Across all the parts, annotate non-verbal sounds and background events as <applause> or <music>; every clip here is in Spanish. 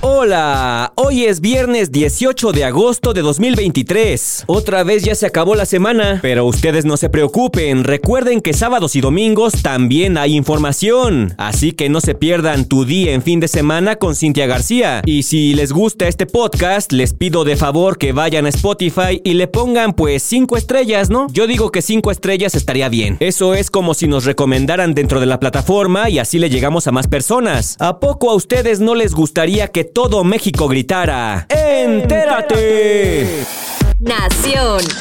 Hola, hoy es viernes 18 de agosto de 2023. Otra vez ya se acabó la semana, pero ustedes no se preocupen, recuerden que sábados y domingos también hay información, así que no se pierdan tu día en fin de semana con Cintia García. Y si les gusta este podcast, les pido de favor que vayan a Spotify y le pongan pues 5 estrellas, ¿no? Yo digo que 5 estrellas estaría bien. Eso es como si nos recomendaran dentro de la plataforma y así le llegamos a más personas. ¿A poco a ustedes no les gustaría que todo México gritara, ¡Entérate!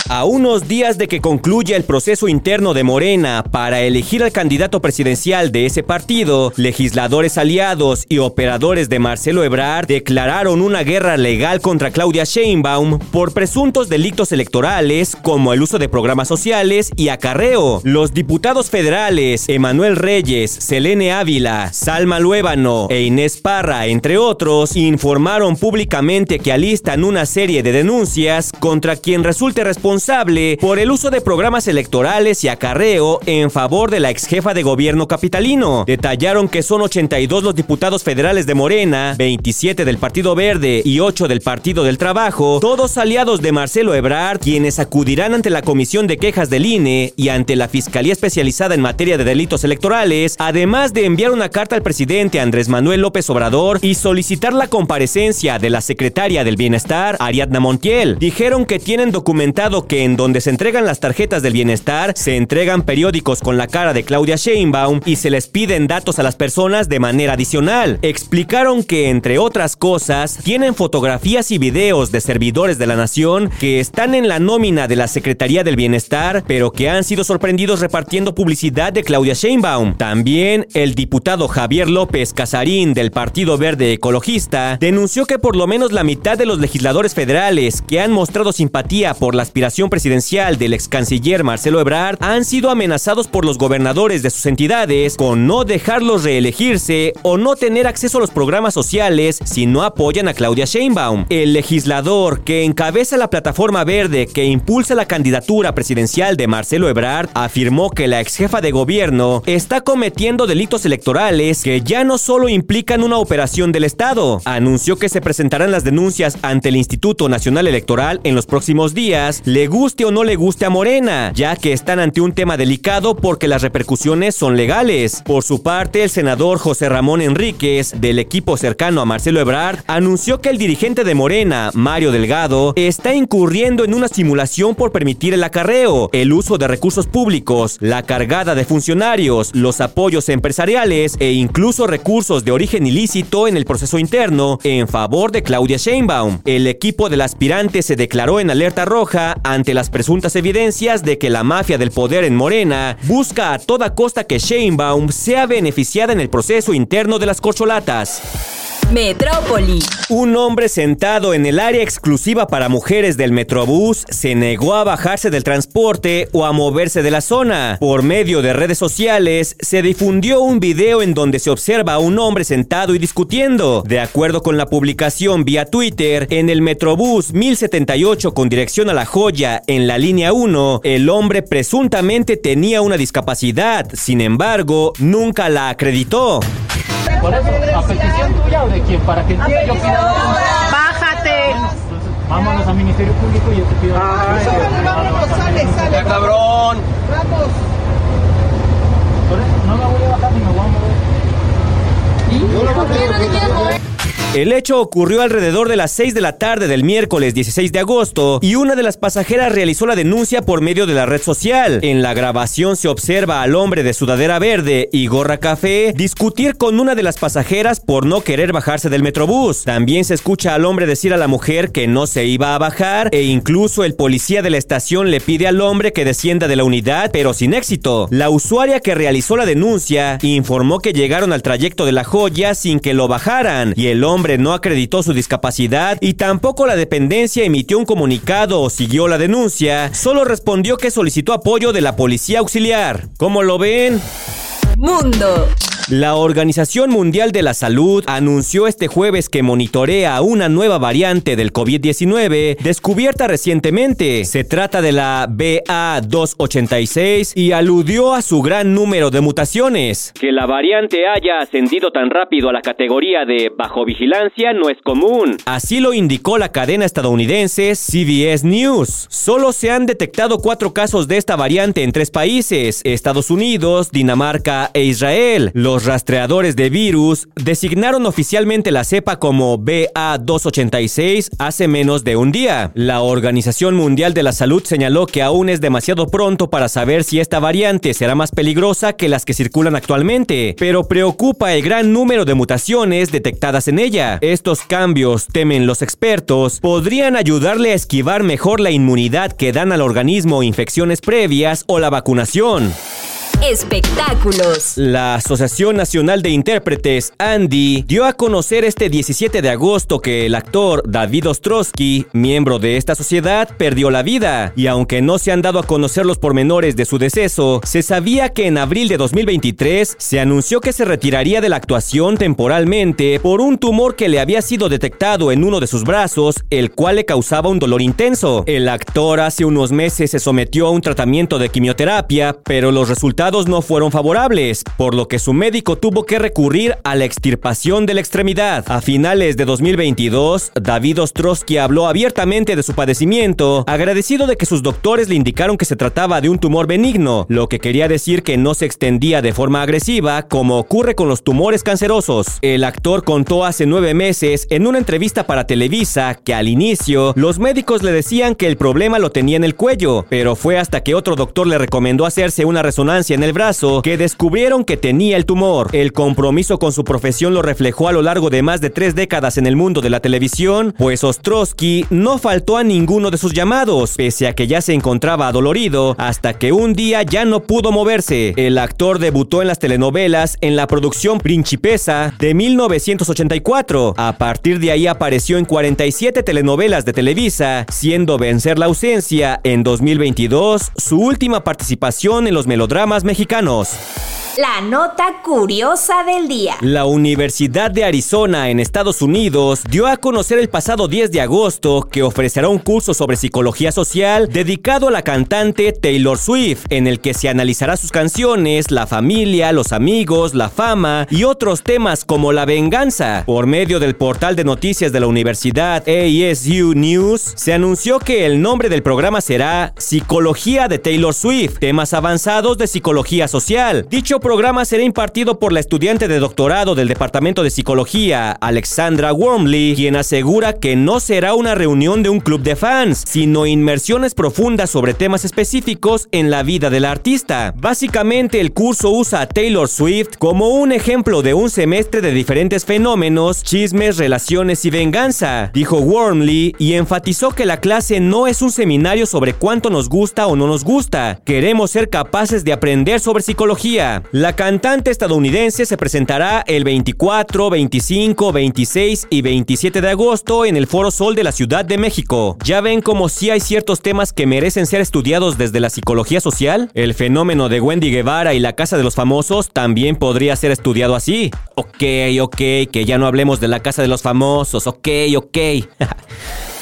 A unos días de que concluya el proceso interno de Morena para elegir al candidato presidencial de ese partido, legisladores aliados y operadores de Marcelo Ebrard declararon una guerra legal contra Claudia Sheinbaum por presuntos delitos electorales como el uso de programas sociales y acarreo. Los diputados federales Emanuel Reyes, Selene Ávila, Salma Luébano e Inés Parra, entre otros, informaron públicamente que alistan una serie de denuncias contra quien resulte responsable por el uso de programas electorales y acarreo en favor de la ex jefa de gobierno capitalino. Detallaron que son 82 los diputados federales de Morena, 27 del Partido Verde y 8 del Partido del Trabajo, todos aliados de Marcelo Ebrard, quienes acudirán ante la Comisión de Quejas del INE y ante la Fiscalía Especializada en Materia de Delitos Electorales, además de enviar una carta al presidente Andrés Manuel López Obrador y solicitar la comparecencia de la secretaria del Bienestar, Ariadna Montiel. Dijeron que tienen documentado que en donde se entregan las tarjetas del bienestar, se entregan periódicos con la cara de Claudia Sheinbaum y se les piden datos a las personas de manera adicional. Explicaron que, entre otras cosas, tienen fotografías y videos de servidores de la nación que están en la nómina de la Secretaría del Bienestar, pero que han sido sorprendidos repartiendo publicidad de Claudia Sheinbaum. También el diputado Javier López Casarín del Partido Verde Ecologista denunció que por lo menos la mitad de los legisladores federales que han mostrado sin simpatía por la aspiración presidencial del ex canciller Marcelo Ebrard han sido amenazados por los gobernadores de sus entidades con no dejarlos reelegirse o no tener acceso a los programas sociales si no apoyan a Claudia Sheinbaum. El legislador que encabeza la plataforma verde que impulsa la candidatura presidencial de Marcelo Ebrard afirmó que la ex jefa de gobierno está cometiendo delitos electorales que ya no solo implican una operación del Estado. Anunció que se presentarán las denuncias ante el Instituto Nacional Electoral en los próximos días, le guste o no le guste a Morena, ya que están ante un tema delicado porque las repercusiones son legales. Por su parte, el senador José Ramón Enríquez, del equipo cercano a Marcelo Ebrard, anunció que el dirigente de Morena, Mario Delgado, está incurriendo en una simulación por permitir el acarreo, el uso de recursos públicos, la cargada de funcionarios, los apoyos empresariales e incluso recursos de origen ilícito en el proceso interno en favor de Claudia Sheinbaum. El equipo del aspirante se declaró en alerta roja ante las presuntas evidencias de que la mafia del poder en Morena busca a toda costa que Sheinbaum sea beneficiada en el proceso interno de las corcholatas. Metrópoli. Un hombre sentado en el área exclusiva para mujeres del Metrobús se negó a bajarse del transporte o a moverse de la zona. Por medio de redes sociales se difundió un video en donde se observa a un hombre sentado y discutiendo. De acuerdo con la publicación vía Twitter, en el Metrobús 1078 con dirección a La Joya en la línea 1, el hombre presuntamente tenía una discapacidad, sin embargo, nunca la acreditó. Por eso, a petición tuya o de quién, para que yo pida. Bájate. Vámonos al Ministerio Público y yo te pido. Ay, vámonos, sale, sale. ¡Ya cabrón! Vamos. Por eso, no me voy a bajar ni me voy a mover. El hecho ocurrió alrededor de las 6 de la tarde del miércoles 16 de agosto y una de las pasajeras realizó la denuncia por medio de la red social. En la grabación se observa al hombre de sudadera verde y gorra café discutir con una de las pasajeras por no querer bajarse del metrobús. También se escucha al hombre decir a la mujer que no se iba a bajar e incluso el policía de la estación le pide al hombre que descienda de la unidad, pero sin éxito. La usuaria que realizó la denuncia informó que llegaron al trayecto de la joya sin que lo bajaran y el hombre no acreditó su discapacidad y tampoco la dependencia emitió un comunicado o siguió la denuncia, solo respondió que solicitó apoyo de la policía auxiliar. ¿Cómo lo ven? Mundo. La Organización Mundial de la Salud anunció este jueves que monitorea una nueva variante del COVID-19 descubierta recientemente. Se trata de la BA286 y aludió a su gran número de mutaciones. Que la variante haya ascendido tan rápido a la categoría de bajo vigilancia no es común. Así lo indicó la cadena estadounidense CBS News. Solo se han detectado cuatro casos de esta variante en tres países, Estados Unidos, Dinamarca e Israel. Los rastreadores de virus designaron oficialmente la cepa como BA286 hace menos de un día. La Organización Mundial de la Salud señaló que aún es demasiado pronto para saber si esta variante será más peligrosa que las que circulan actualmente, pero preocupa el gran número de mutaciones detectadas en ella. Estos cambios, temen los expertos, podrían ayudarle a esquivar mejor la inmunidad que dan al organismo infecciones previas o la vacunación. Espectáculos. La Asociación Nacional de Intérpretes, Andy, dio a conocer este 17 de agosto que el actor David Ostrowski, miembro de esta sociedad, perdió la vida. Y aunque no se han dado a conocer los pormenores de su deceso, se sabía que en abril de 2023 se anunció que se retiraría de la actuación temporalmente por un tumor que le había sido detectado en uno de sus brazos, el cual le causaba un dolor intenso. El actor hace unos meses se sometió a un tratamiento de quimioterapia, pero los resultados no fueron favorables, por lo que su médico tuvo que recurrir a la extirpación de la extremidad. A finales de 2022, David Ostrowski habló abiertamente de su padecimiento, agradecido de que sus doctores le indicaron que se trataba de un tumor benigno, lo que quería decir que no se extendía de forma agresiva como ocurre con los tumores cancerosos. El actor contó hace nueve meses en una entrevista para Televisa que al inicio los médicos le decían que el problema lo tenía en el cuello, pero fue hasta que otro doctor le recomendó hacerse una resonancia en el brazo que descubrieron que tenía el tumor. El compromiso con su profesión lo reflejó a lo largo de más de tres décadas en el mundo de la televisión, pues Ostrowski no faltó a ninguno de sus llamados, pese a que ya se encontraba adolorido, hasta que un día ya no pudo moverse. El actor debutó en las telenovelas en la producción Principesa de 1984. A partir de ahí apareció en 47 telenovelas de Televisa, siendo Vencer la ausencia en 2022 su última participación en los melodramas mexicanos. La nota curiosa del día. La Universidad de Arizona en Estados Unidos dio a conocer el pasado 10 de agosto que ofrecerá un curso sobre psicología social dedicado a la cantante Taylor Swift, en el que se analizará sus canciones, la familia, los amigos, la fama y otros temas como la venganza. Por medio del portal de noticias de la Universidad ASU News, se anunció que el nombre del programa será Psicología de Taylor Swift, temas avanzados de psicología social. Dicho programa será impartido por la estudiante de doctorado del Departamento de Psicología, Alexandra Wormley, quien asegura que no será una reunión de un club de fans, sino inmersiones profundas sobre temas específicos en la vida del artista. Básicamente, el curso usa a Taylor Swift como un ejemplo de un semestre de diferentes fenómenos, chismes, relaciones y venganza, dijo Wormley y enfatizó que la clase no es un seminario sobre cuánto nos gusta o no nos gusta. Queremos ser capaces de aprender sobre psicología. La cantante estadounidense se presentará el 24, 25, 26 y 27 de agosto en el Foro Sol de la Ciudad de México. Ya ven como si hay ciertos temas que merecen ser estudiados desde la psicología social. El fenómeno de Wendy Guevara y la Casa de los Famosos también podría ser estudiado así. Ok, ok, que ya no hablemos de la Casa de los Famosos, ok, ok. <laughs>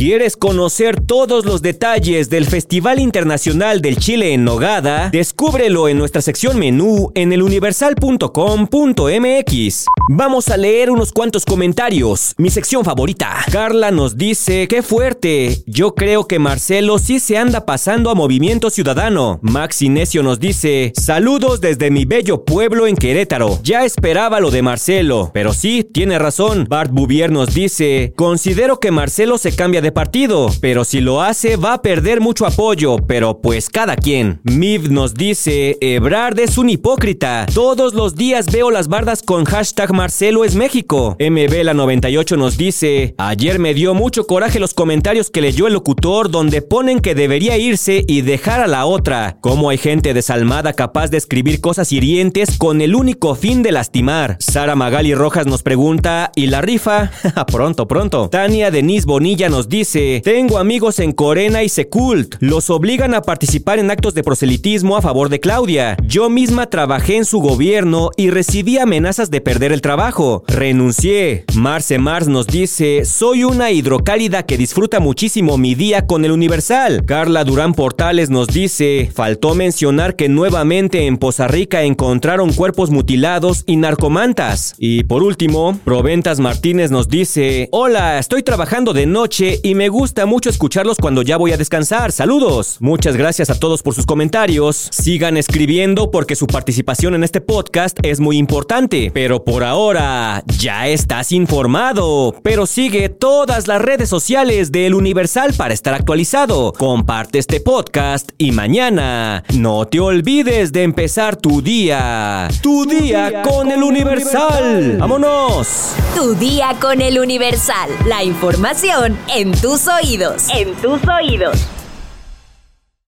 ¿Quieres conocer todos los detalles del Festival Internacional del Chile en Nogada? Descúbrelo en nuestra sección menú en eluniversal.com.mx. Vamos a leer unos cuantos comentarios. Mi sección favorita. Carla nos dice, qué fuerte. Yo creo que Marcelo sí se anda pasando a Movimiento Ciudadano. Max Inesio nos dice, saludos desde mi bello pueblo en Querétaro. Ya esperaba lo de Marcelo, pero sí, tiene razón. Bart Bouvier nos dice, considero que Marcelo se cambia de partido, pero si lo hace va a perder mucho apoyo, pero pues cada quien. Miv nos dice, Ebrard es un hipócrita. Todos los días veo las bardas con hashtag Marcelo es México. MB la 98 nos dice, ayer me dio mucho coraje los comentarios que leyó el locutor donde ponen que debería irse y dejar a la otra. Cómo hay gente desalmada capaz de escribir cosas hirientes con el único fin de lastimar. Sara Magali Rojas nos pregunta, ¿y la rifa? <laughs> pronto, pronto. Tania Denise Bonilla nos dice, dice, tengo amigos en Corena y Secult. Los obligan a participar en actos de proselitismo a favor de Claudia. Yo misma trabajé en su gobierno y recibí amenazas de perder el trabajo. Renuncié. Marce Mars nos dice, soy una hidrocálida que disfruta muchísimo mi día con el Universal. Carla Durán Portales nos dice, faltó mencionar que nuevamente en Poza Rica encontraron cuerpos mutilados y narcomantas. Y por último, Proventas Martínez nos dice, hola, estoy trabajando de noche y me gusta mucho escucharlos cuando ya voy a descansar. Saludos. Muchas gracias a todos por sus comentarios. Sigan escribiendo porque su participación en este podcast es muy importante. Pero por ahora, ya estás informado. Pero sigue todas las redes sociales del Universal para estar actualizado. Comparte este podcast y mañana no te olvides de empezar tu día. Tu, día, con, el Universal. ¡Vámonos! Tu día con el Universal. La información en tus oídos. En tus oídos.